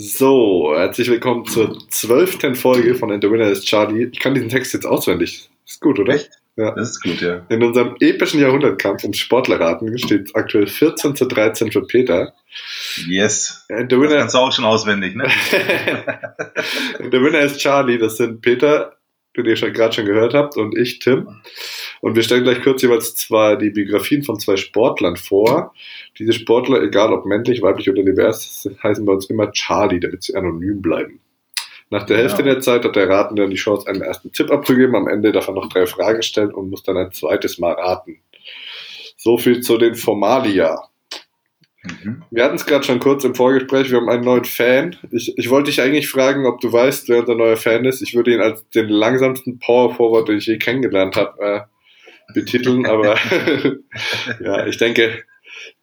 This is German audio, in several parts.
So, herzlich willkommen zur zwölften Folge von And the Winner is Charlie. Ich kann diesen Text jetzt auswendig. Ist gut, oder? Echt? Ja. Das ist gut, ja. In unserem epischen Jahrhundertkampf ums Sportlerraten steht aktuell 14 zu 13 für Peter. Yes. And the Das winner, kannst du auch schon auswendig, ne? And the winner is Charlie. Das sind Peter, den ihr gerade schon gehört habt, und ich, Tim. Und wir stellen gleich kurz jeweils zwar die Biografien von zwei Sportlern vor. Diese Sportler, egal ob männlich, weiblich oder divers, heißen bei uns immer Charlie, damit sie anonym bleiben. Nach der Hälfte Genau. der Zeit hat der Ratende dann die Chance, einen ersten Tipp abzugeben. Am Ende darf er noch drei Fragen stellen und muss dann ein zweites Mal raten. So viel zu den Formalia. Mhm. Wir hatten es gerade schon kurz im Vorgespräch, wir haben einen neuen Fan. Ich, ich wollte dich eigentlich fragen, ob du weißt, wer unser neuer Fan ist. Ich würde ihn als den langsamsten Power Forward, den ich je kennengelernt habe, äh, betiteln, aber ja, ich denke,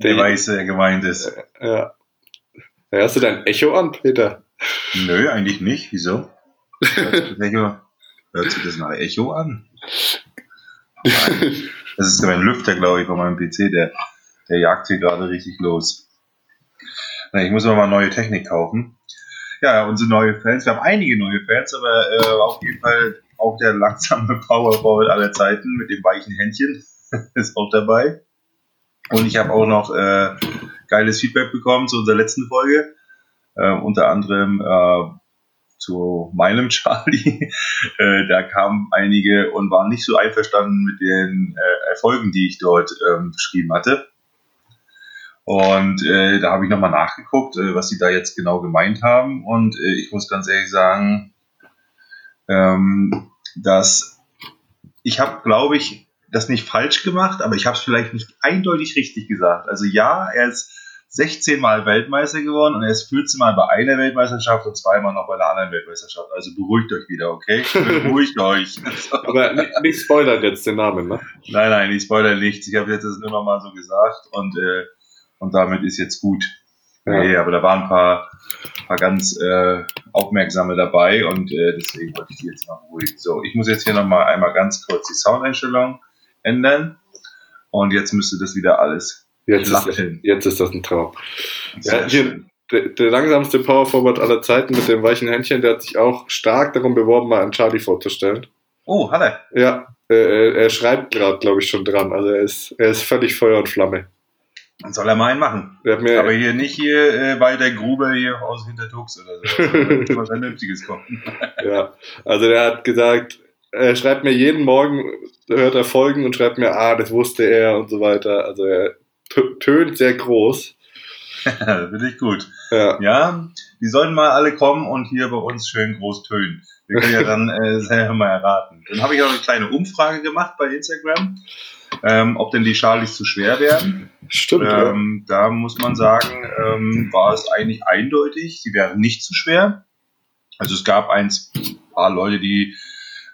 Der der, weiß, wer gemeint ist. ja. Hörst du dein Echo an, Peter? Nö, eigentlich nicht. Wieso? Hört Echo, hört sich das nach Echo an? Das ist mein Lüfter, glaube ich, von meinem PC. Der, der jagt hier gerade richtig los. Na, ich muss aber mal neue Technik kaufen. Ja, unsere neue Fans. Wir haben einige neue Fans, aber äh, auf jeden Fall auch der langsame Power Forward aller Zeiten mit dem weichen Händchen ist auch dabei. Und ich habe auch noch äh, geiles Feedback bekommen zu unserer letzten Folge. Äh, unter anderem äh, zu meinem Charlie. äh, da kamen einige und waren nicht so einverstanden mit den äh, Erfolgen, die ich dort ähm, beschrieben hatte. Und äh, da habe ich nochmal nachgeguckt, äh, was sie da jetzt genau gemeint haben. Und äh, ich muss ganz ehrlich sagen, ähm, dass ich habe, glaube ich, das nicht falsch gemacht, aber ich habe es vielleicht nicht eindeutig richtig gesagt. Also ja, er ist 16 Mal Weltmeister geworden und er ist 14 Mal bei einer Weltmeisterschaft und zweimal noch bei einer anderen Weltmeisterschaft. Also beruhigt euch wieder, okay? Beruhigt euch. Aber nicht, nicht spoilern jetzt den Namen, ne? Nein, nein, ich spoilere nichts. Ich habe jetzt das nur noch mal so gesagt und, äh, und damit ist jetzt gut. Ja. Nee, aber da waren ein paar, paar ganz äh, Aufmerksame dabei und äh, deswegen wollte ich die jetzt mal beruhigen. So, ich muss jetzt hier noch mal einmal ganz kurz die Soundeinstellung ändern und jetzt müsste das wieder alles Jetzt ist, Lachen. jetzt ist das ein Traum. sehr Ja, hier, der, der langsamste Power Forward aller Zeiten mit dem weichen Händchen, der hat sich auch stark darum beworben, mal einen Charlie vorzustellen. Oh, er. Ja, äh, er, er schreibt gerade, glaube ich, schon dran. Also er ist, er ist völlig Feuer und Flamme. Dann soll er mal einen machen. Er Aber hier nicht hier äh, bei der Grube hier aus Hintertux oder so. Da muss was Vernünftiges kommen. ja, also der hat gesagt, er schreibt mir jeden Morgen, hört er Folgen und schreibt mir, ah, das wusste er und so weiter. Also er tö- tönt sehr groß. Finde ich gut. Ja, Ja, die sollten mal alle kommen und hier bei uns schön groß tönen. Wir können ja dann äh, selber mal erraten. Dann habe ich auch eine kleine Umfrage gemacht bei Instagram, ähm, ob denn die Charlies zu schwer werden. stimmt. ja. Ähm, da muss man sagen, ähm, war es eigentlich eindeutig, sie wären nicht zu schwer. Also es gab eins, paar Leute, die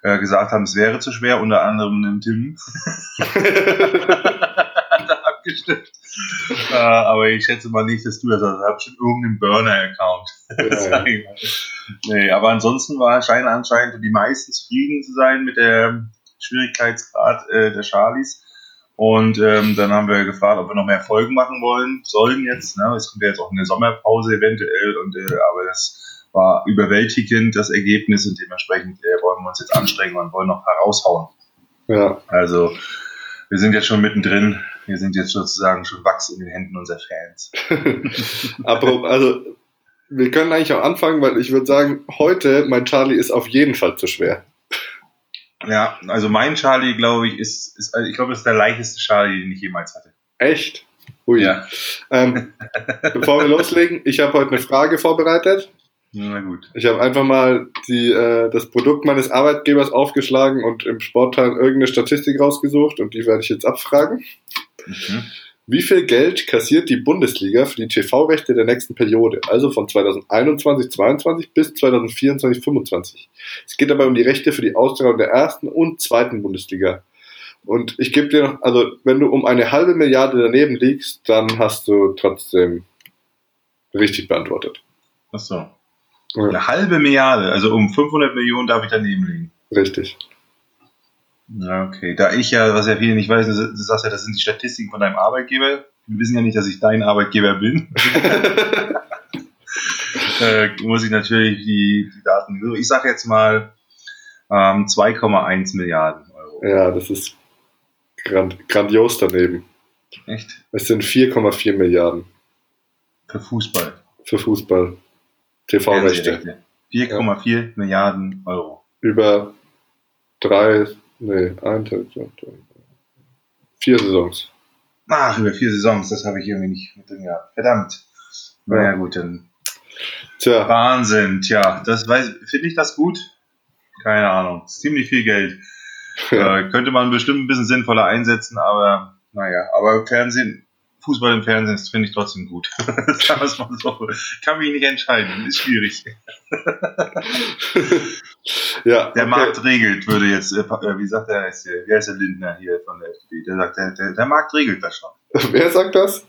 äh, gesagt haben, es wäre zu schwer, unter anderem den Tim. Hat abgestimmt. Äh, aber ich schätze mal nicht, dass du das hast. Du hast schon irgendeinen Burner-Account. Ja, ich mal. nee, aber ansonsten war scheinen anscheinend die meisten zufrieden zu sein mit der Schwierigkeitsgrad äh, der Charlies. Und ähm, dann haben wir gefragt, ob wir noch mehr Folgen machen wollen sollen jetzt. Ne? Es kommt ja jetzt auch eine Sommerpause eventuell, und äh, aber das war überwältigend das Ergebnis und dementsprechend äh, wollen wir uns jetzt anstrengen und wollen noch heraushauen. ja. Also wir sind jetzt schon mittendrin. Wir sind jetzt sozusagen schon Wachs in den Händen unserer Fans. Apropos, also wir können eigentlich auch anfangen, weil ich würde sagen, heute mein Charlie ist auf jeden Fall zu schwer. Ja, also mein Charlie, glaube ich, ist, ist also ich glaube, das ist der leichteste Charlie, den ich jemals hatte. Echt? Ui. Ähm, bevor wir loslegen, ich habe heute eine Frage vorbereitet. Na gut. Ich habe einfach mal die, äh, das Produkt meines Arbeitgebers aufgeschlagen und im Sportteil irgendeine Statistik rausgesucht und die werde ich jetzt abfragen. Mhm. Wie viel Geld kassiert die Bundesliga für die TV-Rechte der nächsten Periode, also von 2021-22 bis 2024-25? Es geht dabei um die Rechte für die Austragung der ersten und zweiten Bundesliga. Und ich gebe dir noch, also wenn du um eine halbe Milliarde daneben liegst, dann hast du trotzdem richtig beantwortet. Ach so. Ja, Eine halbe Milliarde, also um 500 Millionen darf ich daneben liegen. richtig. Ja, okay. Da ich ja, was ja viele nicht wissen, du sagst ja, das sind die Statistiken von deinem Arbeitgeber. Wir wissen ja nicht, dass ich dein Arbeitgeber bin. äh, muss ich natürlich die, die Daten. Ich sage jetzt mal ähm, 2,1 Milliarden Euro. Ja, das ist grand, grandios daneben. Echt? Es sind 4,4 Milliarden Für Fußball. für Fußball. TV-Rechte. Fernsehrechte. 4,4 Milliarden Euro. Über drei, nee, ein, zwei, drei, drei, vier Saisons. Ach, über vier Saisons, das habe ich irgendwie nicht mit drin gehabt. Verdammt. Naja, gut, dann. Tja, Wahnsinn, tja, das finde ich das gut? Keine Ahnung. Ist ziemlich viel Geld. Äh, könnte man bestimmt ein bisschen sinnvoller einsetzen, aber naja, aber Fernsehen, Fußball im Fernsehen, das finde ich trotzdem gut. Sagen wir es mal so. Kann mich nicht entscheiden, ist schwierig. ja, Der okay. Markt regelt, würde jetzt, äh, äh, wie sagt der, heißt der, wie heißt der Lindner hier von der FDP? Der sagt, der, der, der Markt regelt das schon. Wer sagt das?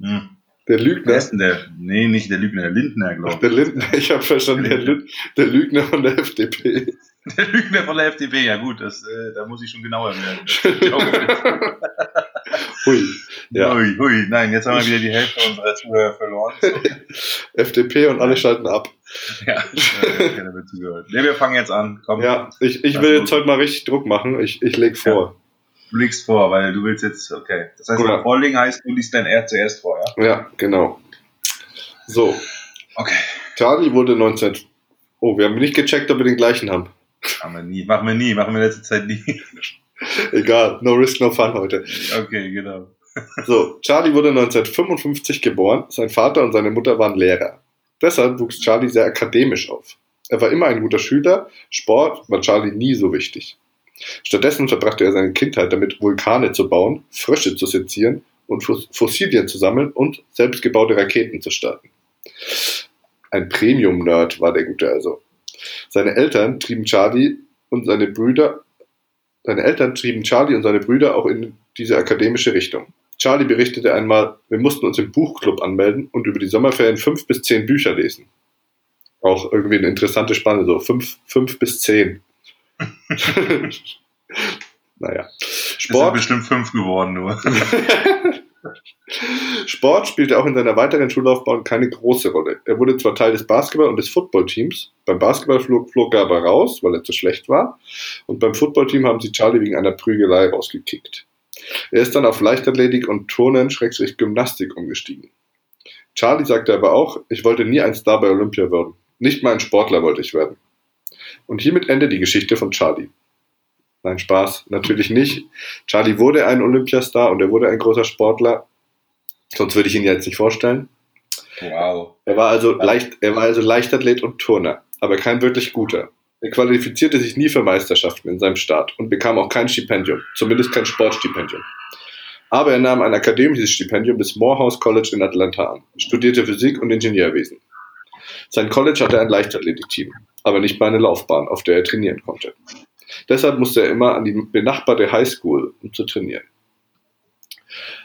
Hm. Der Wer Lügner. denn der? Nee, nicht der Lügner, der Lindner, glaube Der Lindner, ich habe verstanden, der, Lü- der Lügner von der FDP. ich. Der Lügner von der FDP, ja gut, das, äh, da muss ich schon genauer werden. Hui. Ja, Hui, hui, nein, jetzt haben wir wieder die Hälfte unserer Zuhörer verloren. FDP und alle schalten ab. ja, keiner wird zugehört. Nee, wir fangen jetzt an. Komm, Ja, ich, ich will jetzt heute mal richtig Druck machen. Ich, ich leg vor. du legst vor, weil du willst jetzt, okay. Das heißt, Ja. vorlegen heißt, du liest dein R zuerst vor, ja? Ja, genau. So, Okay. Charlie wurde 19. Oh, wir haben nicht gecheckt, ob wir den gleichen haben. Machen wir nie, machen wir nie, machen wir in letzter Zeit nie. Egal, no risk, no fun heute. Okay, genau. So, Charlie wurde 1955 geboren. Sein Vater und seine Mutter waren Lehrer. Deshalb wuchs Charlie sehr akademisch auf. Er war immer ein guter Schüler. Sport war Charlie nie so wichtig. Stattdessen verbrachte er seine Kindheit damit, Vulkane zu bauen, Frösche zu sezieren und Fos- Fossilien zu sammeln und selbstgebaute Raketen zu starten. Ein Premium-Nerd war der Gute also. Seine Eltern trieben Charlie und seine Brüder, seine Eltern trieben Charlie und seine Brüder auch in diese akademische Richtung. Charlie berichtete einmal, wir mussten uns im Buchclub anmelden und über die Sommerferien fünf bis zehn Bücher lesen. Auch irgendwie eine interessante Spanne, so fünf, fünf bis zehn. naja. Es sind Sport, bestimmt fünf geworden nur. Sport spielte auch in seiner weiteren Schullaufbahn keine große Rolle. Er wurde zwar Teil des Basketball- und des Footballteams. Beim Basketball flog, flog er aber raus, weil er zu schlecht war. Und beim Footballteam haben sie Charlie wegen einer Prügelei rausgekickt. Er ist dann auf Leichtathletik und Turnen, Schrägstrich Gymnastik umgestiegen. Charlie sagte aber auch, ich wollte nie ein Star bei Olympia werden. Nicht mal ein Sportler wollte ich werden. Und hiermit endet die Geschichte von Charlie. Nein, Spaß, natürlich nicht. Charlie wurde ein Olympiastar und er wurde ein großer Sportler. Sonst würde ich ihn jetzt nicht vorstellen. Wow. Er war also leicht, er war also Leichtathlet und Turner, aber kein wirklich guter. Er qualifizierte sich nie für Meisterschaften in seinem Staat und bekam auch kein Stipendium, zumindest kein Sportstipendium. Aber er nahm ein akademisches Stipendium des Morehouse College in Atlanta an, studierte Physik und Ingenieurwesen. Sein College hatte ein Leichtathletikteam, aber nicht mal eine Laufbahn, auf der er trainieren konnte. Deshalb musste er immer an die benachbarte Highschool, um zu trainieren.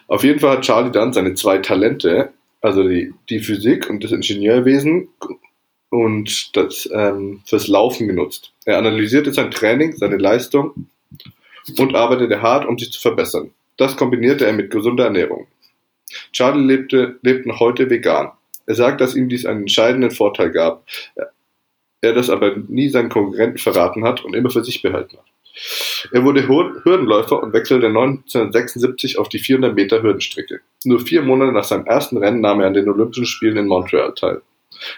Auf jeden Fall hat Charlie dann seine zwei Talente, also die, die Physik und das Ingenieurwesen und das ähm, fürs Laufen genutzt. Er analysierte sein Training, seine Leistung und arbeitete hart, um sich zu verbessern. Das kombinierte er mit gesunder Ernährung. Charlie lebte, lebt noch heute vegan. Er sagt, dass ihm dies einen entscheidenden Vorteil gab. Er das aber nie seinen Konkurrenten verraten hat und immer für sich behalten hat. Er wurde Hürdenläufer und wechselte 1976 auf die 400 Meter Hürdenstrecke. Nur vier Monate nach seinem ersten Rennen nahm er an den Olympischen Spielen in Montreal teil.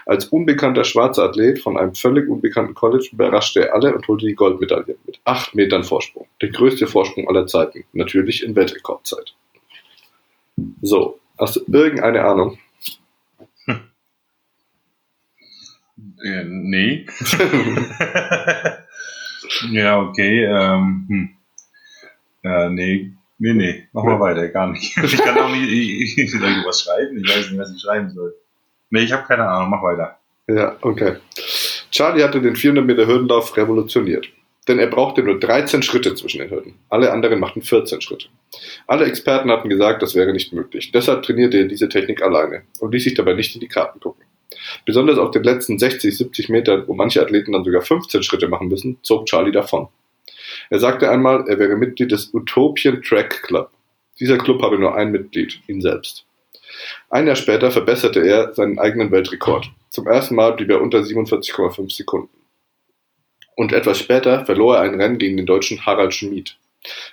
Als unbekannter schwarzer Athlet von einem völlig unbekannten College überraschte er alle und holte die Goldmedaille mit acht Metern Vorsprung. Der größte Vorsprung aller Zeiten. Natürlich in Weltrekordzeit. So, hast du irgendeine Ahnung? Äh, nee. ja, okay. Ähm, hm. äh, nee. Nee, nee. Mach mal weiter. Gar nicht. Ich kann auch nicht. Ich, ich, soll ich was schreiben? Ich weiß nicht, was ich schreiben soll. Nee, ich habe keine Ahnung. Mach weiter. Ja, okay. Charlie hatte den 400 Meter Hürdenlauf revolutioniert. Denn er brauchte nur 13 Schritte zwischen den Hürden. Alle anderen machten 14 Schritte. Alle Experten hatten gesagt, das wäre nicht möglich. Deshalb trainierte er diese Technik alleine und ließ sich dabei nicht in die Karten gucken. Besonders auf den letzten 60, 70 Metern, wo manche Athleten dann sogar 15 Schritte machen müssen, zog Charlie davon. Er sagte einmal, er wäre Mitglied des Utopian Track Club. Dieser Club habe nur ein Mitglied, ihn selbst. Ein Jahr später verbesserte er seinen eigenen Weltrekord. Zum ersten Mal blieb er unter 47,5 Sekunden. Und etwas später verlor er ein Rennen gegen den Deutschen Harald Schmid.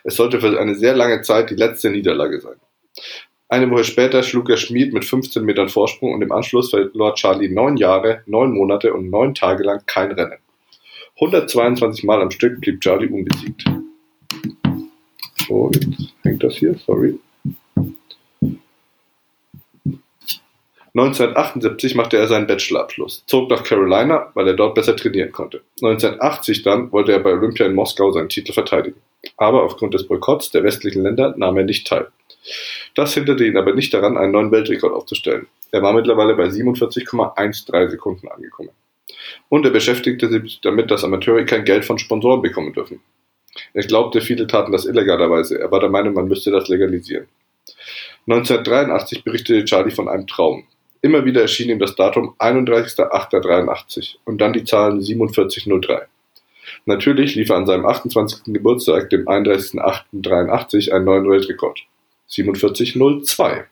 Es sollte für eine sehr lange Zeit die letzte Niederlage sein. Eine Woche später schlug er Schmid mit 15 Metern Vorsprung und im Anschluss verlor Charlie neun Jahre, neun Monate und neun Tage lang kein Rennen. 122 Mal am Stück blieb Charlie unbesiegt. So, jetzt hängt das hier, sorry. 1978 machte er seinen Bachelorabschluss, zog nach Carolina, weil er dort besser trainieren konnte. 1980 dann wollte er bei Olympia in Moskau seinen Titel verteidigen. Aber aufgrund des Boykotts der westlichen Länder nahm er nicht teil. Das hinderte ihn aber nicht daran, einen neuen Weltrekord aufzustellen. Er war mittlerweile bei 47,13 Sekunden angekommen. Und er beschäftigte sich damit, dass Amateure kein Geld von Sponsoren bekommen dürfen. Er glaubte, viele taten das illegalerweise. Er war der Meinung, man müsste das legalisieren. 1983 berichtete Charlie von einem Traum. Immer wieder erschien ihm das Datum 31.08.83 und dann die Zahlen 4703. Natürlich lief er an seinem 28. Geburtstag, dem 31.08.83, einen neuen Weltrekord. 4702.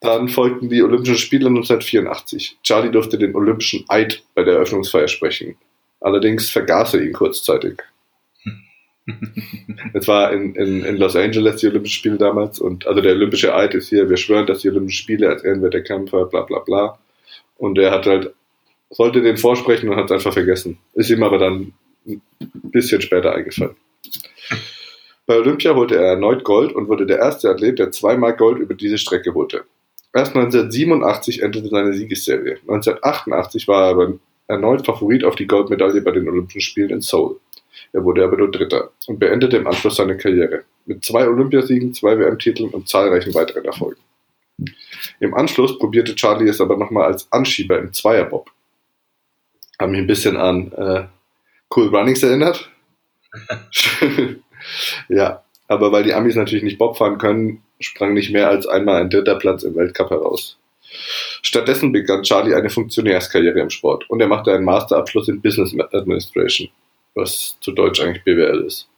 Dann folgten die Olympischen Spiele 1984. Charlie durfte den Olympischen Eid bei der Eröffnungsfeier sprechen. Allerdings vergaß er ihn kurzzeitig. Es war in, in, in Los Angeles die Olympischen Spiele damals und also der Olympische Eid ist hier, wir schwören, dass die Olympischen Spiele als Ehrenwert der Kämpfer, bla bla bla. Und er hat halt, sollte den vorsprechen und hat es einfach vergessen. Ist ihm aber dann ein bisschen später eingefallen. Bei Olympia holte er erneut Gold und wurde der erste Athlet, der zweimal Gold über diese Strecke holte. Erst 1987 endete seine Siegesserie. 1988 war er erneut Favorit auf die Goldmedaille bei den Olympischen Spielen in Seoul. Er wurde aber nur Dritter und beendete im Anschluss seine Karriere mit zwei Olympiasiegen, zwei WM-Titeln und zahlreichen weiteren Erfolgen. Im Anschluss probierte Charlie es aber nochmal als Anschieber im Zweierbob. Haben mich ein bisschen an äh, Cool Runnings erinnert. ja, aber weil die Amis natürlich nicht Bob fahren können, sprang nicht mehr als einmal ein dritter Platz im Weltcup heraus. Stattdessen begann Charlie eine Funktionärskarriere im Sport und er machte einen Masterabschluss in Business Administration was zu Deutsch eigentlich BWL ist.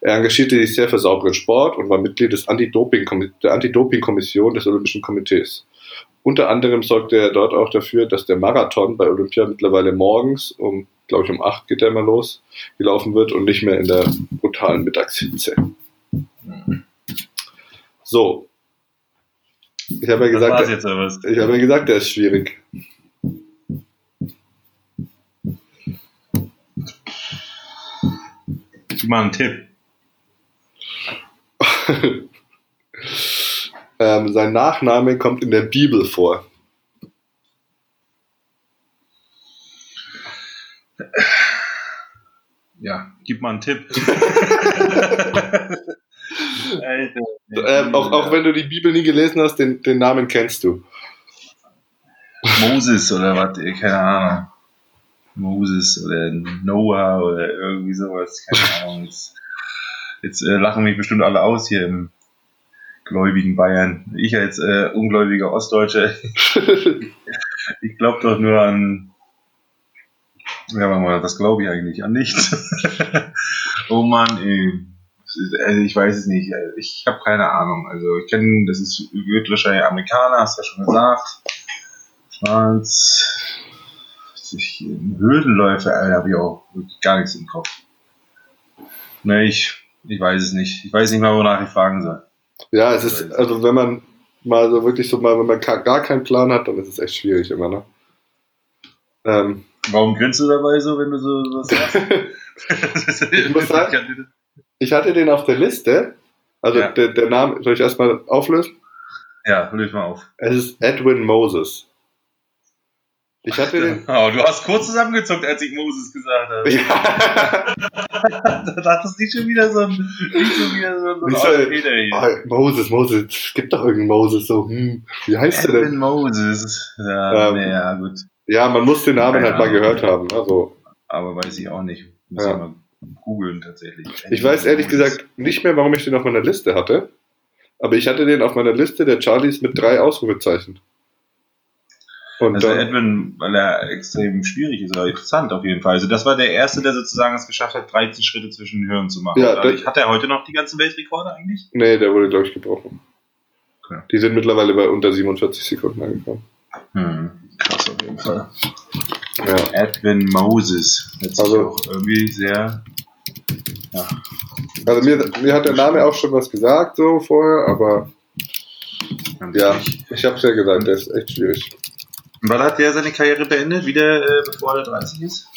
Er engagierte sich sehr für sauberen Sport und war Mitglied des Anti-Doping der Anti-Doping-Kommission des Olympischen Komitees. Unter anderem sorgte er dort auch dafür, dass der Marathon bei Olympia mittlerweile morgens um, glaube ich, um 8 geht er mal los, gelaufen wird und nicht mehr in der brutalen Mittagshitze. So. Ich habe ja gesagt, ich habe ja gesagt, der ist schwierig. Gib mal einen Tipp. ähm, sein Nachname kommt in der Bibel vor. Ja, gib mal einen Tipp. Alter, ähm, auch, auch wenn du die Bibel nie gelesen hast, den, den Namen kennst du. Moses oder was, keine Ahnung. Moses oder Noah oder irgendwie sowas. Keine Ahnung. Jetzt, jetzt äh, lachen mich bestimmt alle aus hier im gläubigen Bayern. Ich als äh, ungläubiger Ostdeutscher, ich glaube doch nur an. Ja, mal, was glaube ich eigentlich? An nichts. oh Mann, ey. Also ich weiß es nicht. Ich habe keine Ahnung. Also ich kenne, das ist wird wahrscheinlich Amerikaner, hast du ja schon gesagt. Schwarz, ich, Hürdenläufe, habe ich auch gar nichts im Kopf. Ne, ich, ich weiß es nicht. Ich weiß nicht mal, wonach ich fragen soll. Ja, es ist, also wenn man mal so wirklich so mal, wenn man gar keinen Plan hat, dann ist es echt schwierig immer, ne? Ähm, Warum grinst du dabei so, wenn du so was sagst? ich muss sagen, ich hatte den auf der Liste. Also ja. der, der Name, soll ich erstmal auflösen? Ja, löse mal auf. Es ist Edwin Moses. Ich hatte den. Oh, du hast kurz zusammengezuckt, als ich Moses gesagt habe. Ja. da dachtest du nicht schon wieder so ein, nicht schon wieder so ein, so ein Peter hier. Oh, Moses, Moses, es gibt doch irgendeinen Moses, so, hm, wie heißt der denn? Moses. Ja, ähm, ja, gut. Ja, man muss den Namen Keine halt mal Ahnung. gehört haben, also. Aber weiß ich auch nicht. Muss ja. ich mal googeln tatsächlich. Ich weiß ehrlich gesagt nicht mehr, warum ich den auf meiner Liste hatte. Aber ich hatte den auf meiner Liste der Charlies mit drei Ausrufezeichen. Und also Edwin, weil er extrem schwierig ist, aber interessant auf jeden Fall. Also das war der Erste, der sozusagen es geschafft hat, 13 Schritte zwischen den Hirn zu machen. Ja, das, hat er heute noch die ganzen Weltrekorde eigentlich? Nee, der wurde, glaube ich, gebrochen. Okay. Die sind mittlerweile bei unter 47 Sekunden angekommen. Hm, krass auf jeden Fall. Ja. Edwin Moses. Jetzt also auch irgendwie sehr. Ja. Also mir, mir hat der Name auch schon was gesagt, so vorher, aber ja, ich habe es ja gesagt, der ist echt schwierig. Wann hat der seine Karriere beendet? Wieder äh, bevor er 30 ist?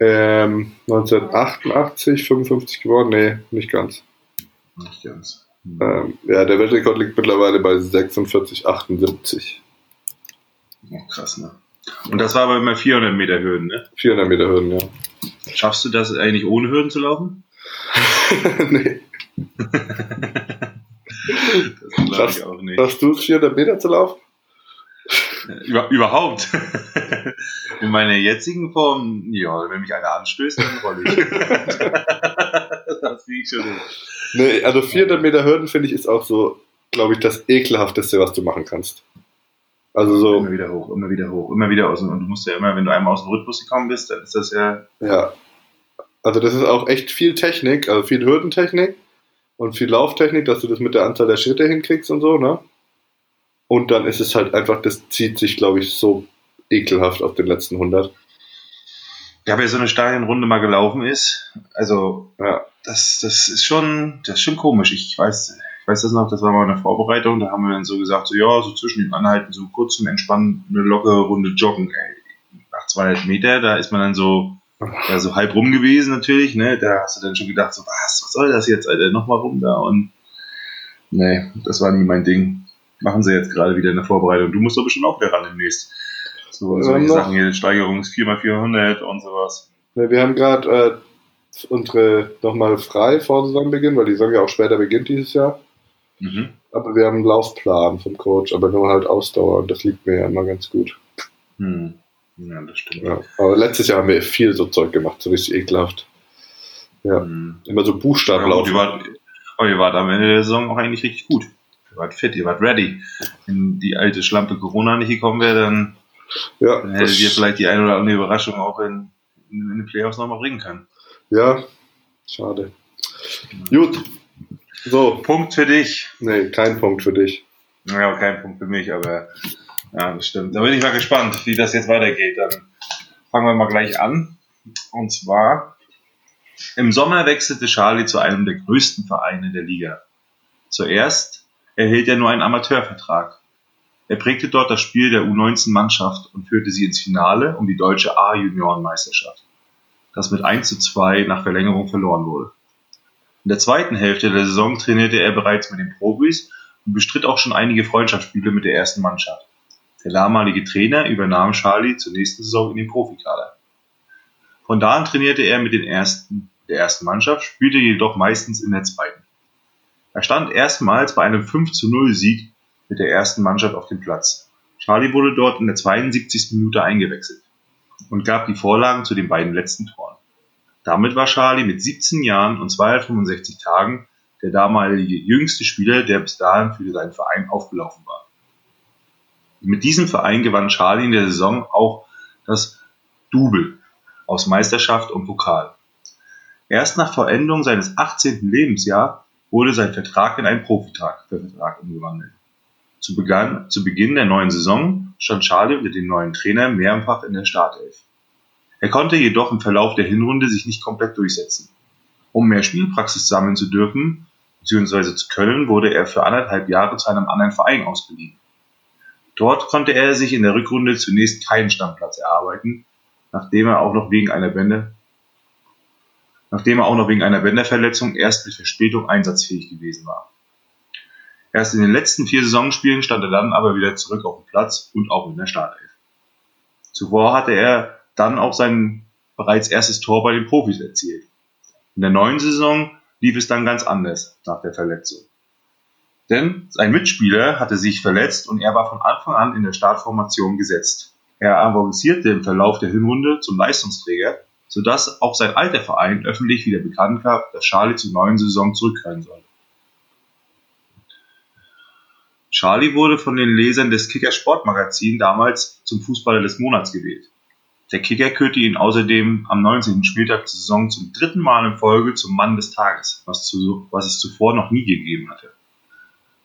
Ähm, 1988, 55 geworden? Nee, nicht ganz. Nicht ganz. Hm. Ähm, ja, der Weltrekord liegt mittlerweile bei 46, 78. Oh, krass, ne? Und das war aber immer 400 Meter Hürden, ne? 400 Meter Hürden, ja. Schaffst du das eigentlich ohne Hürden zu laufen? nee. das glaube ich auch nicht. Schaffst du es, 400 Meter zu laufen? Über, überhaupt. In meiner jetzigen Form, ja, wenn mich einer anstößt, dann rolle ich. das kriege ich schon hin. Nee, also 400 Meter Hürden finde ich ist auch so, glaube ich, das ekelhafteste, was du machen kannst. Also so. Immer wieder hoch, immer wieder hoch, immer wieder aus. Und du musst ja immer, wenn du einmal aus dem Rhythmus gekommen bist, dann ist das ja. Ja. Also das ist auch echt viel Technik, also viel Hürdentechnik und viel Lauftechnik, dass du das mit der Anzahl der Schritte hinkriegst und so, ne? Und dann ist es halt einfach, das zieht sich, glaube ich, so ekelhaft auf den letzten 100. Ja, wer so eine Stadionrunde mal gelaufen ist, also ja. das, das ist schon, das ist schon komisch. Ich weiß, ich weiß das noch, das war mal eine Vorbereitung, da haben wir dann so gesagt, so ja, so zwischen den Anhalten, so kurz zum Entspannen, eine lockere Runde joggen, ey. Nach 200 Meter, da ist man dann so, ja, so halb rum gewesen natürlich, ne, da hast du dann schon gedacht, so was, was soll das jetzt, Alter, nochmal rum da und nee, das war nie mein Ding machen sie jetzt gerade wieder eine Vorbereitung. Du musst doch bestimmt auch wieder ran demnächst. So, solche ja, Sachen hier, Steigerung 4x400 und sowas. Ja, wir haben gerade äh, unsere nochmal frei vor Saisonbeginn, weil die Saison ja auch später beginnt dieses Jahr. Mhm. Aber wir haben einen Laufplan vom Coach, aber nur halt Ausdauer und das liegt mir ja immer ganz gut. Hm. Ja, das stimmt. Ja, aber letztes Jahr haben wir viel so Zeug gemacht, so richtig ekelhaft. Ja, hm. immer so Buchstaben ja, laufen. Aber ihr wart am Ende der Saison auch eigentlich richtig gut wart fit, ihr wart ready. Wenn die alte Schlampe Corona nicht gekommen wäre, dann, ja, dann hättet ihr vielleicht die eine oder andere Überraschung auch in, in, in den Playoffs nochmal bringen können. Ja, schade. Gut. So. Punkt für dich. Nee, kein Punkt für dich. Ja, kein Punkt für mich, aber ja, das stimmt. Da bin ich mal gespannt, wie das jetzt weitergeht. Dann fangen wir mal gleich an. Und zwar, im Sommer wechselte Charlie zu einem der größten Vereine der Liga. Zuerst erhielt er nur einen Amateurvertrag. Er prägte dort das Spiel der U19-Mannschaft und führte sie ins Finale um die deutsche A-Juniorenmeisterschaft, das mit 1 zu 2 nach Verlängerung verloren wurde. In der zweiten Hälfte der Saison trainierte er bereits mit den Profis und bestritt auch schon einige Freundschaftsspiele mit der ersten Mannschaft. Der damalige Trainer übernahm Charlie zur nächsten Saison in den Profikader. Von da an trainierte er mit den ersten der ersten Mannschaft, spielte jedoch meistens in der zweiten. Er stand erstmals bei einem 5:0 Sieg mit der ersten Mannschaft auf dem Platz. Charlie wurde dort in der 72. Minute eingewechselt und gab die Vorlagen zu den beiden letzten Toren. Damit war Charlie mit 17 Jahren und 265 Tagen der damalige jüngste Spieler, der bis dahin für seinen Verein aufgelaufen war. Mit diesem Verein gewann Charlie in der Saison auch das Double aus Meisterschaft und Pokal. Erst nach Vollendung seines 18. Lebensjahres wurde sein Vertrag in einen Profivertrag umgewandelt. Zu, Beginn, der neuen Saison stand Charlie mit dem neuen Trainer mehrfach in der Startelf. Er konnte jedoch im Verlauf der Hinrunde sich nicht komplett durchsetzen. Um mehr Spielpraxis sammeln zu dürfen bzw. zu können, wurde er für anderthalb Jahre zu einem anderen Verein ausgeliehen. Dort konnte er sich in der Rückrunde zunächst keinen Stammplatz erarbeiten, nachdem er auch noch wegen einer Bände nachdem er auch noch wegen einer Bänderverletzung erst mit Verspätung einsatzfähig gewesen war. Erst in den letzten vier Saisonspielen stand er dann aber wieder zurück auf dem Platz und auch in der Startelf. Zuvor hatte er dann auch sein bereits erstes Tor bei den Profis erzielt. In der neuen Saison lief es dann ganz anders nach der Verletzung. Denn sein Mitspieler hatte sich verletzt und er war von Anfang an in der Startformation gesetzt. Er avancierte im Verlauf der Hinrunde zum Leistungsträger sodass auch sein alter Verein öffentlich wieder bekannt gab, dass Charlie zur neuen Saison zurückkehren soll. Charlie wurde von den Lesern des Kicker Sportmagazin damals zum Fußballer des Monats gewählt. Der Kicker kürte ihn außerdem am 19. Spieltag der Saison zum dritten Mal in Folge zum Mann des Tages, was, zu, was es zuvor noch nie gegeben hatte.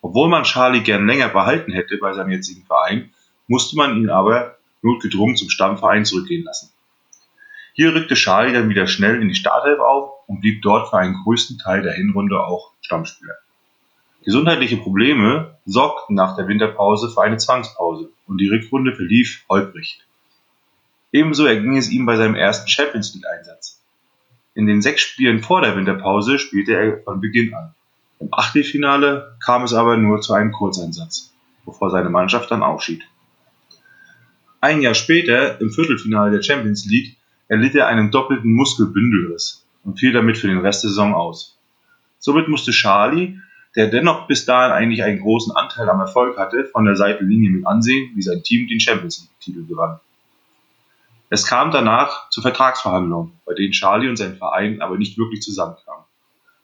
Obwohl man Charlie gern länger behalten hätte bei seinem jetzigen Verein, musste man ihn aber notgedrungen zum Stammverein zurückgehen lassen. Hier rückte Charlie dann wieder schnell in die Startelf auf und blieb dort für einen größten Teil der Hinrunde auch Stammspieler. Gesundheitliche Probleme sorgten nach der Winterpause für eine Zwangspause und die Rückrunde verlief holprig. Ebenso erging es ihm bei seinem ersten Champions League Einsatz. In den sechs Spielen vor der Winterpause spielte er von Beginn an. Im Achtelfinale kam es aber nur zu einem Kurzeinsatz, bevor seine Mannschaft dann ausschied. Ein Jahr später, im Viertelfinale der Champions League, erlitt er einen doppelten Muskelbündelriss und fiel damit für den Rest der Saison aus. Somit musste Charlie, der dennoch bis dahin eigentlich einen großen Anteil am Erfolg hatte, von der Seitenlinie mit ansehen, wie sein Team den Champions League-Titel gewann. Es kam danach zu Vertragsverhandlungen, bei denen Charlie und sein Verein aber nicht wirklich zusammenkamen.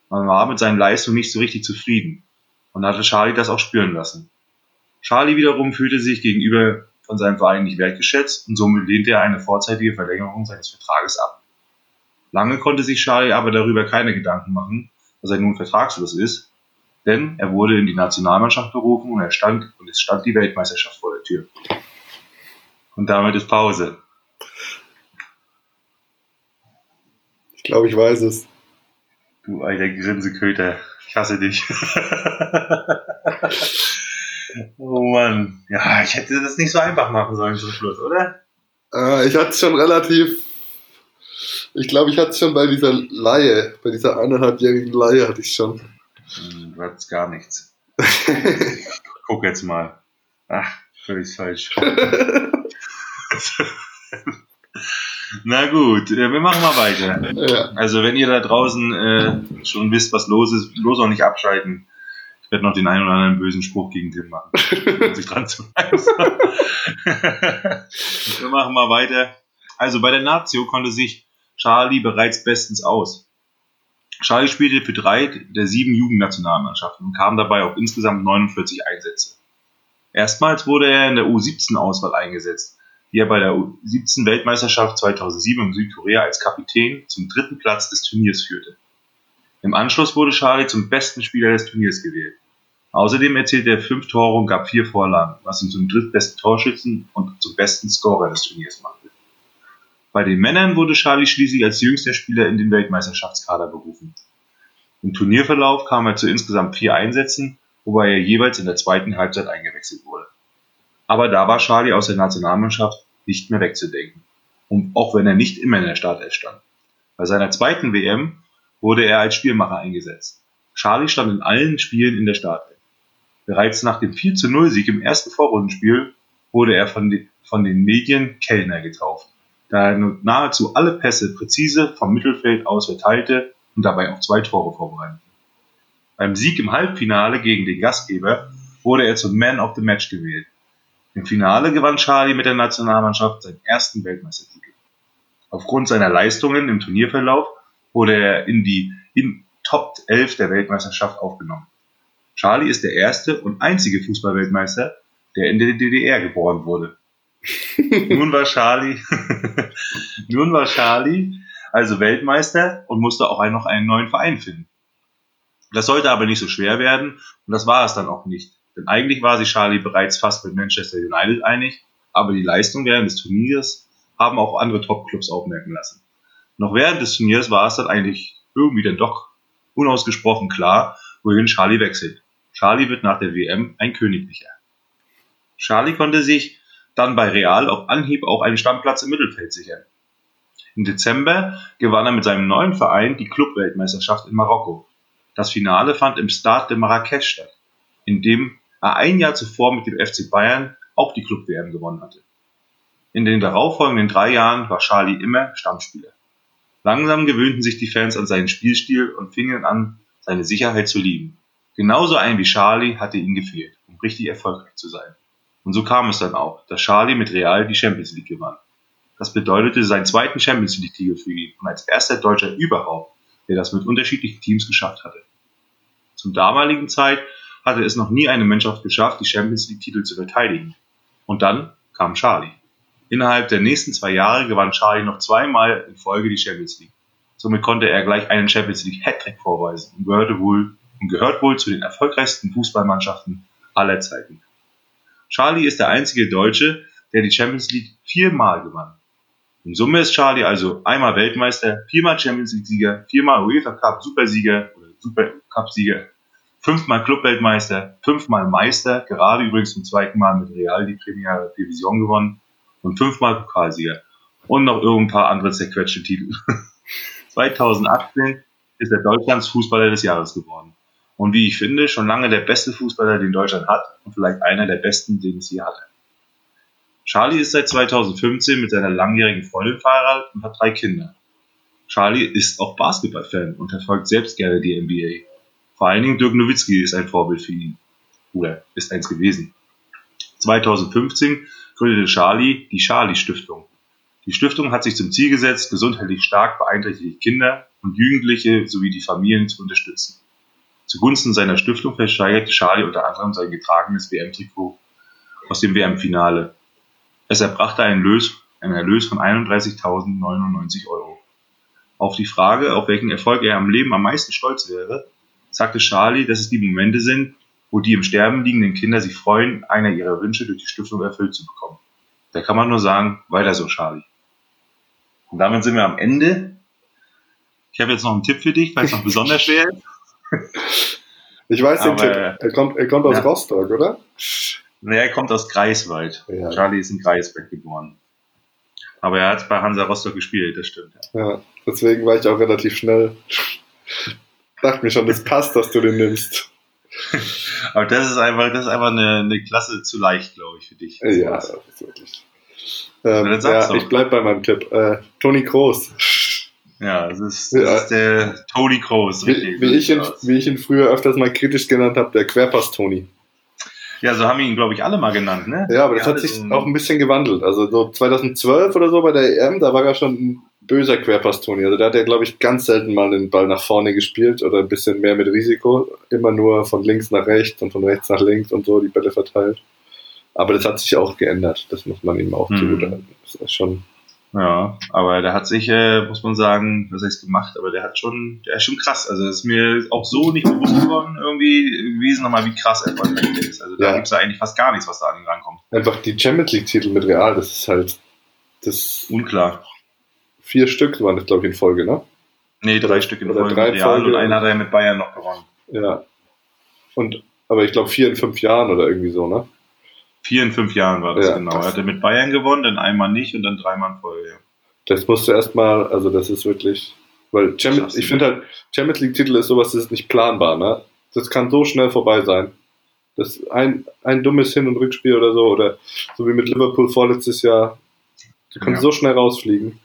Man war mit seinen Leistungen nicht so richtig zufrieden und hatte Charlie das auch spüren lassen. Charlie wiederum fühlte sich gegenüber von seinem Verein nicht wertgeschätzt und somit lehnte er eine vorzeitige Verlängerung seines Vertrages ab. Lange konnte sich Charlie aber darüber keine Gedanken machen, dass er nun vertragslos ist, denn er wurde in die Nationalmannschaft berufen und er stand und es stand die Weltmeisterschaft vor der Tür. Und damit ist Pause. Ich glaube, ich weiß es. Du alter Grinseköter, ich hasse dich. Oh Mann. Ja, ich hätte das nicht so einfach machen sollen zum Schluss, oder? Äh, ich hatte es schon relativ. Ich glaube, ich hatte es schon bei dieser Laie, bei dieser eineinhalbjährigen Laie hatte ich schon. Hm, du hattest gar nichts. ich guck jetzt mal. Ach, völlig falsch. Na gut, äh, wir machen mal weiter. Ja. Also wenn ihr da draußen äh, schon wisst, was los ist, los auch nicht abschalten. Ich werde noch den einen oder anderen bösen Spruch gegen Tim machen. sich dran zu Wir machen mal weiter. Also bei der Nazio konnte sich Charlie bereits bestens aus. Charlie spielte für drei der sieben Jugendnationalmannschaften und kam dabei auf insgesamt 49 Einsätze. Erstmals wurde er in der U17-Auswahl eingesetzt, die er bei der U17-Weltmeisterschaft 2007 in Südkorea als Kapitän zum dritten Platz des Turniers führte. Im Anschluss wurde Charlie zum besten Spieler des Turniers gewählt. Außerdem erzielte er fünf Tore und gab vier Vorlagen, was ihn zum drittbesten Torschützen und zum besten Scorer des Turniers machte. Bei den Männern wurde Charlie schließlich als jüngster Spieler in den Weltmeisterschaftskader berufen. Im Turnierverlauf kam er zu insgesamt vier Einsätzen, wobei er jeweils in der zweiten Halbzeit eingewechselt wurde. Aber da war Charlie aus der Nationalmannschaft nicht mehr wegzudenken. Und auch wenn er nicht immer in der Startelf stand. Bei seiner zweiten WM wurde er als Spielmacher eingesetzt. Charlie stand in allen Spielen in der Startelf. Bereits nach dem 4 0 Sieg im ersten Vorrundenspiel wurde er von, den, von den Medien Kellner getauft, da er nahezu alle Pässe präzise vom Mittelfeld aus verteilte und dabei auch zwei Tore vorbereitete. Beim Sieg im Halbfinale gegen den Gastgeber wurde er zum Man of the Match gewählt. Im Finale gewann Charlie mit der Nationalmannschaft seinen ersten Weltmeistertitel. Aufgrund seiner Leistungen im Turnierverlauf wurde er in die in Top 11 der Weltmeisterschaft aufgenommen. Charlie ist der erste und einzige Fußballweltmeister, der in der DDR geboren wurde. nun war Charlie, nun war Charlie also Weltmeister und musste auch noch einen neuen Verein finden. Das sollte aber nicht so schwer werden und das war es dann auch nicht. Denn eigentlich war sich Charlie bereits fast mit Manchester United einig, aber die Leistung während des Turniers haben auch andere Topclubs aufmerken lassen. Noch während des Turniers war es dann eigentlich irgendwie dann doch unausgesprochen klar, wohin Charlie wechselt. Charlie wird nach der WM ein Königlicher. Charlie konnte sich dann bei Real auf Anhieb auch einen Stammplatz im Mittelfeld sichern. Im Dezember gewann er mit seinem neuen Verein die Clubweltmeisterschaft in Marokko. Das Finale fand im Stade de Marrakesch statt, in dem er ein Jahr zuvor mit dem FC Bayern auch die Club-WM gewonnen hatte. In den darauffolgenden drei Jahren war Charlie immer Stammspieler. Langsam gewöhnten sich die Fans an seinen Spielstil und fingen an, seine Sicherheit zu lieben. Genauso ein wie Charlie hatte ihm gefehlt, um richtig erfolgreich zu sein. Und so kam es dann auch, dass Charlie mit Real die Champions League gewann. Das bedeutete seinen zweiten Champions League-Titel für ihn und als erster Deutscher überhaupt, der das mit unterschiedlichen Teams geschafft hatte. Zum damaligen Zeit hatte es noch nie eine Mannschaft geschafft, die Champions League-Titel zu verteidigen. Und dann kam Charlie. Innerhalb der nächsten zwei Jahre gewann Charlie noch zweimal in Folge die Champions League. Somit konnte er gleich einen Champions League Hattrick vorweisen und gehörte wohl und gehört wohl zu den erfolgreichsten Fußballmannschaften aller Zeiten. Charlie ist der einzige Deutsche, der die Champions League viermal gewann. In Summe ist Charlie also einmal Weltmeister, viermal Champions League-Sieger, viermal UEFA Cup Supersieger oder Super Cup-Sieger, fünfmal Clubweltmeister, fünfmal Meister, gerade übrigens zum zweiten Mal mit Real die Premier Division gewonnen und fünfmal Pokalsieger. Und noch irgendein paar andere zerquetschte Titel. 2018 ist er Deutschlands Fußballer des Jahres geworden. Und wie ich finde, schon lange der beste Fußballer, den Deutschland hat und vielleicht einer der besten, den es je hatte. Charlie ist seit 2015 mit seiner langjährigen Freundin verheiratet und hat drei Kinder. Charlie ist auch Basketballfan und verfolgt selbst gerne die NBA. Vor allen Dingen Dirk Nowitzki ist ein Vorbild für ihn. Oder ist eins gewesen. 2015 gründete Charlie die Charlie Stiftung. Die Stiftung hat sich zum Ziel gesetzt, gesundheitlich stark beeinträchtigte Kinder und Jugendliche sowie die Familien zu unterstützen. Zugunsten seiner Stiftung versteigerte Charlie unter anderem sein getragenes WM-Trikot aus dem WM-Finale. Es erbrachte einen, Lös, einen Erlös von 31.099 Euro. Auf die Frage, auf welchen Erfolg er am Leben am meisten stolz wäre, sagte Charlie, dass es die Momente sind, wo die im Sterben liegenden Kinder sich freuen, einer ihrer Wünsche durch die Stiftung erfüllt zu bekommen. Da kann man nur sagen, weiter so, Charlie. Und damit sind wir am Ende. Ich habe jetzt noch einen Tipp für dich, weil es noch besonders schwer ist. Ich weiß den Tipp. Er kommt, er kommt aus ja. Rostock, oder? Naja, er kommt aus Greifswald. Ja. Charlie ist in Greifswald geboren. Aber er hat bei Hansa Rostock gespielt, das stimmt. Ja. ja, deswegen war ich auch relativ schnell. Dachte mir schon, das passt, dass du den nimmst. Aber das ist einfach, das ist einfach eine, eine Klasse zu leicht, glaube ich, für dich. Ja, ist wirklich. Ähm, ja, ich bleibe bei meinem Tipp. Äh, Toni Kroos. Ja, das ist, das ja. ist der Toni Kroos. Wie, wie, ich ihn, wie ich ihn früher öfters mal kritisch genannt habe, der Querpass-Toni. Ja, so haben ihn, glaube ich, alle mal genannt, ne? Ja, aber das ja, hat sich auch ein bisschen gewandelt. Also so 2012 oder so bei der EM, da war er schon ein böser Querpass-Toni. Also da hat er, glaube ich, ganz selten mal den Ball nach vorne gespielt oder ein bisschen mehr mit Risiko. Immer nur von links nach rechts und von rechts nach links und so die Bälle verteilt. Aber das hat sich auch geändert. Das muss man ihm auch mhm. zugutehalten. Das ist schon ja, aber der hat sich, äh, muss man sagen, was heißt gemacht, aber der hat schon, der ist schon krass. Also das ist mir auch so nicht bewusst geworden, irgendwie gewesen nochmal, wie krass er ist. Also da ja. gibt es ja eigentlich fast gar nichts, was da an ihn rankommt. Einfach die Champions League-Titel mit Real, das ist halt das. Unklar. Vier Stück waren das, glaube ich, in Folge, ne? Nee, drei Stück in Oder Folge drei Real Folge und einer hat er mit Bayern noch gewonnen. Ja. Und, aber ich glaube vier in fünf Jahren oder irgendwie so, ne? Vier in fünf Jahren war das ja, genau. Er hatte mit Bayern gewonnen, dann einmal nicht und dann dreimal in Folge. Das musst du erstmal, also das ist wirklich, weil Champions, ich finde halt, Champions League-Titel ist sowas, das ist nicht planbar, ne? Das kann so schnell vorbei sein. Das ein, ein dummes Hin- und Rückspiel oder so, oder so wie mit Liverpool vorletztes Jahr. Du kannst ja. so schnell rausfliegen.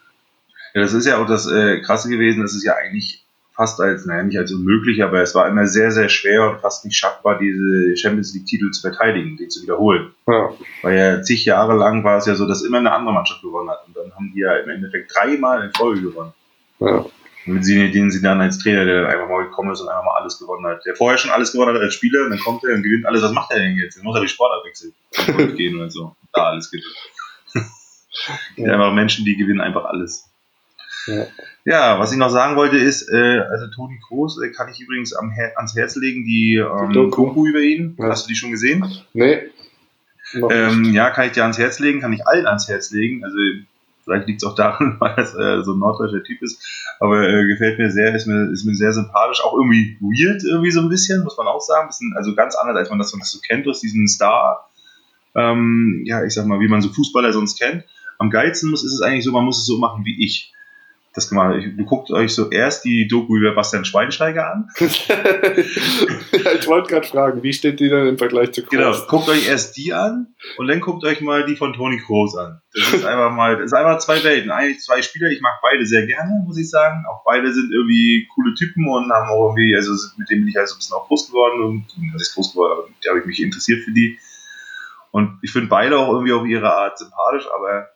Ja, das ist ja auch das äh, Krasse gewesen, das ist ja eigentlich fast als, naja, nicht als unmöglich, aber es war immer sehr, sehr schwer und fast nicht schaffbar, diese Champions League-Titel zu verteidigen, die zu wiederholen. Ja. Weil ja zig Jahre lang war es ja so, dass immer eine andere Mannschaft gewonnen hat. Und dann haben die ja im Endeffekt dreimal in Folge gewonnen. Ja. Mit denen sie dann als Trainer, der dann einfach mal gekommen ist und einfach mal alles gewonnen hat. Der vorher schon alles gewonnen hat als Spieler, und dann kommt er und gewinnt alles. Was macht er denn jetzt? Jetzt muss er die Sportart wechseln. gehen und so. Da alles gewinnt. ja. Einfach Menschen, die gewinnen einfach alles. Ja. ja, was ich noch sagen wollte ist, äh, also Toni Kroos äh, kann ich übrigens Her ans Herz legen, die ähm, Doku. Doku über ihn. Ja. Hast du die schon gesehen? Nee. Ähm, ja, kann ich dir ans Herz legen, kann ich allen ans Herz legen. Also vielleicht liegt es auch daran, weil er äh, so ein norddeutscher Typ ist, aber äh, gefällt mir sehr, ist mir, ist mir sehr sympathisch, auch irgendwie weird irgendwie so ein bisschen, muss man auch sagen, bisschen, also ganz anders, als man das, das so kennt aus diesen Star, ähm, ja, ich sag mal, wie man so Fußballer sonst kennt. Am geilsten muss, ist es eigentlich so, man muss es so machen wie ich das gemacht. Du guckt euch so erst die Doku über Bastian Schweinsteiger an. ja, ich wollte gerade fragen, wie steht die dann im Vergleich zu Kroos? Genau, guckt euch erst die an und dann guckt euch mal die von Toni Kroos an. Das ist einfach mal, das ist einfach zwei Welten. Eigentlich zwei Spieler, ich mag beide sehr gerne, muss ich sagen. Auch beide sind irgendwie coole Typen und haben auch irgendwie, also mit denen bin ich halt so ein bisschen auch groß geworden und, das ist groß geworden, aber da habe ich mich interessiert für die. Und ich finde beide auch irgendwie auf ihre Art sympathisch, aber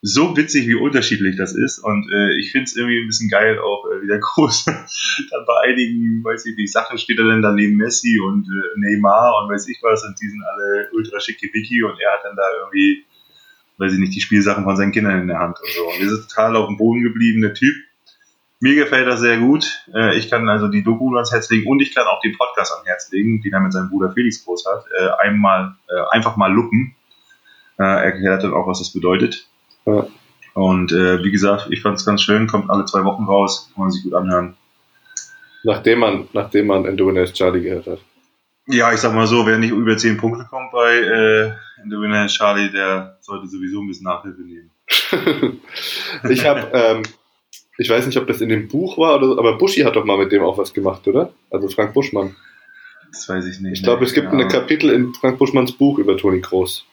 so witzig, wie unterschiedlich das ist. Und äh, ich finde es irgendwie ein bisschen geil, auch äh, wie der Groß dann bei einigen, weiß ich nicht, Sachen steht er dann daneben Messi und äh, Neymar und weiß ich was und die sind alle ultra schicke Wiki und er hat dann da irgendwie, weiß ich nicht, die Spielsachen von seinen Kindern in der Hand und so. Und er ist total auf dem Boden gebliebener Typ. Mir gefällt das sehr gut. Äh, ich kann also die Doku ans Herz legen und ich kann auch den Podcast ans Herz legen, den er mit seinem Bruder Felix groß hat. Äh, einmal, äh, einfach mal luppen. Er erklärt dann auch, was das bedeutet. Ja. Und wie gesagt, ich fand es ganz schön, kommt alle zwei Wochen raus, kann man sich gut anhören. Nachdem man, nachdem man Endurance Charlie gehört hat. Ja, ich sag mal so, wer nicht über 10 Punkte kommt bei äh, Endurance Charlie, der sollte sowieso ein bisschen Nachhilfe nehmen. ich habe ähm, ich weiß nicht, ob das in dem Buch war, oder, aber Buschi hat doch mal mit dem auch was gemacht, oder? Also Frank Buschmann. Das weiß ich nicht. Ich glaube, es gibt ja. ein Kapitel in Frank Buschmanns Buch über Toni Groß.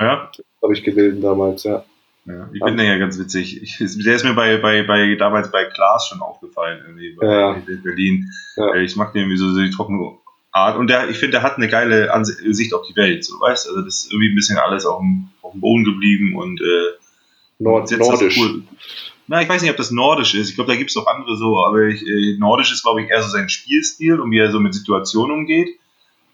Ja? Habe ich gelesen damals, ja. Ja, ich bin ja ganz witzig. Ich, der ist mir bei, bei, bei damals bei Klaas schon aufgefallen, irgendwie bei ja. Berlin. Ja. Ich mag den irgendwie so, so die trockene Art. Und der, ich finde, der hat eine geile Ansicht auf die Welt, so weißt Also das ist irgendwie ein bisschen alles auf dem, auf dem Boden geblieben und äh, Nord Nordisch. Cool na, ich weiß nicht, ob das nordisch ist. Ich glaube, da gibt es auch andere so, aber ich, äh, nordisch ist, glaube ich, eher so sein Spielstil und wie er so mit Situationen umgeht.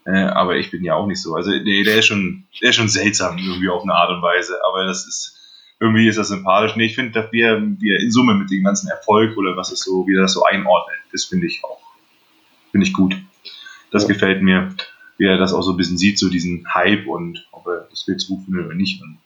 Äh, aber ich bin ja auch nicht so. Also nee, der ist schon, der ist schon seltsam irgendwie auf eine Art und Weise. Aber das ist irgendwie ist das sympathisch. Nee, ich finde, dass wir, wir in Summe mit dem ganzen Erfolg oder was ist so, wie er das so einordnet, das finde ich auch, finde ich gut. Das ja. gefällt mir, wie er das auch so ein bisschen sieht, so diesen Hype und ob er das will findet oder nicht. Und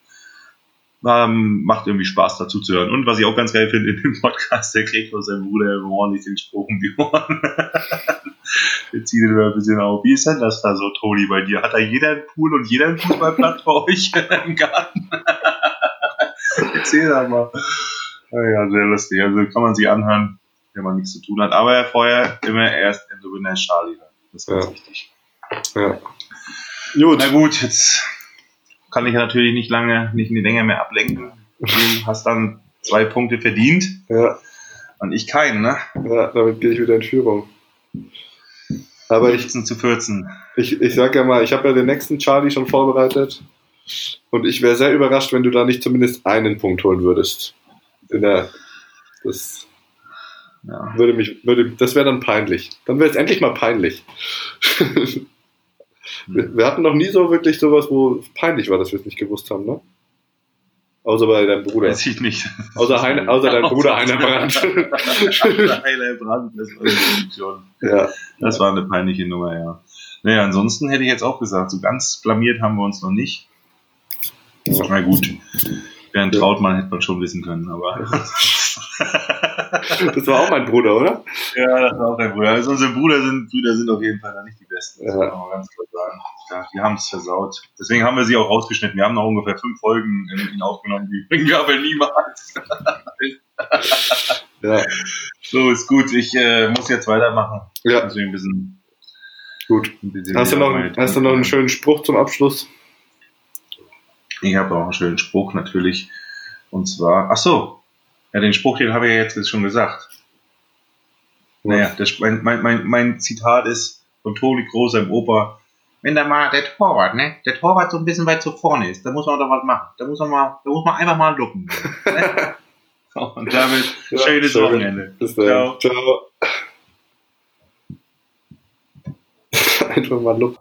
ähm, macht irgendwie Spaß dazu zu hören. Und was ich auch ganz geil finde in dem Podcast, der kriegt von seinem Bruder immer ordentlich den Spruch um die Ohren. Wir ziehen ihn ein bisschen auf. Wie ist denn das da so, Toni, bei dir? Hat da jeder einen Pool und jeder einen Fußballplatz bei euch im Garten? Erzähl da mal. Ja, sehr lustig. Also kann man sich anhören, wenn man nichts zu tun hat. Aber vorher immer erst in the Winner Charlie. Das ist ganz ja. wichtig. Ja. Gut. Na gut, jetzt kann ich natürlich nicht lange, nicht länger mehr ablenken. Du hast dann zwei Punkte verdient. Ja. Und ich keinen, ne? Ja, damit gehe ich wieder in Führung. Aber 15 ich, zu 14. Ich, ich sag ja mal, ich habe ja den nächsten Charlie schon vorbereitet. Und ich wäre sehr überrascht, wenn du da nicht zumindest einen Punkt holen würdest. In der, das ja. würde mich, würde, das wäre dann peinlich. Dann wäre es endlich mal peinlich. Wir, wir, hatten noch nie so wirklich sowas, wo peinlich war, dass wir es nicht gewusst haben, ne? Außer bei deinem Bruder. Weiß ich nicht. Außer, Heine, außer deinem Bruder Heiner Brandt. Heiner Brandt, das war eine schon. Ja. Das war eine peinliche Nummer, ja. Naja, ansonsten hätte ich jetzt auch gesagt, so ganz blamiert haben wir uns noch nicht. Na gut. Während Trautmann hätte man schon wissen können, aber. das war auch mein Bruder, oder? Ja, das war auch dein Bruder. Also unsere Brüder sind, Brüder sind auf jeden Fall da nicht die besten. Das ja. kann man ganz klar sagen. Ja, die haben es versaut. Deswegen haben wir sie auch rausgeschnitten. Wir haben noch ungefähr fünf Folgen in ihn aufgenommen, die Gabel niemals. ja. So, ist gut. Ich äh, muss jetzt weitermachen. Ja. Deswegen ein bisschen. Gut. Ein bisschen hast, du noch, hast du noch einen schönen Spruch zum Abschluss? Ich habe auch einen schönen Spruch natürlich. Und zwar, ach so, ja, den Spruch, den habe ich ja jetzt schon gesagt. Naja, das, mein, mein, mein, mein Zitat ist von Toni Groß, seinem Opa, wenn da mal der Torwart, ne, der Torwart so ein bisschen weit zu vorne ist, da muss man doch was machen. Da muss man mal, da muss man einfach mal luppen. Ne? und damit ja, schönes schön. Wochenende. Bis dann. Ciao. Ciao. einfach mal luppen.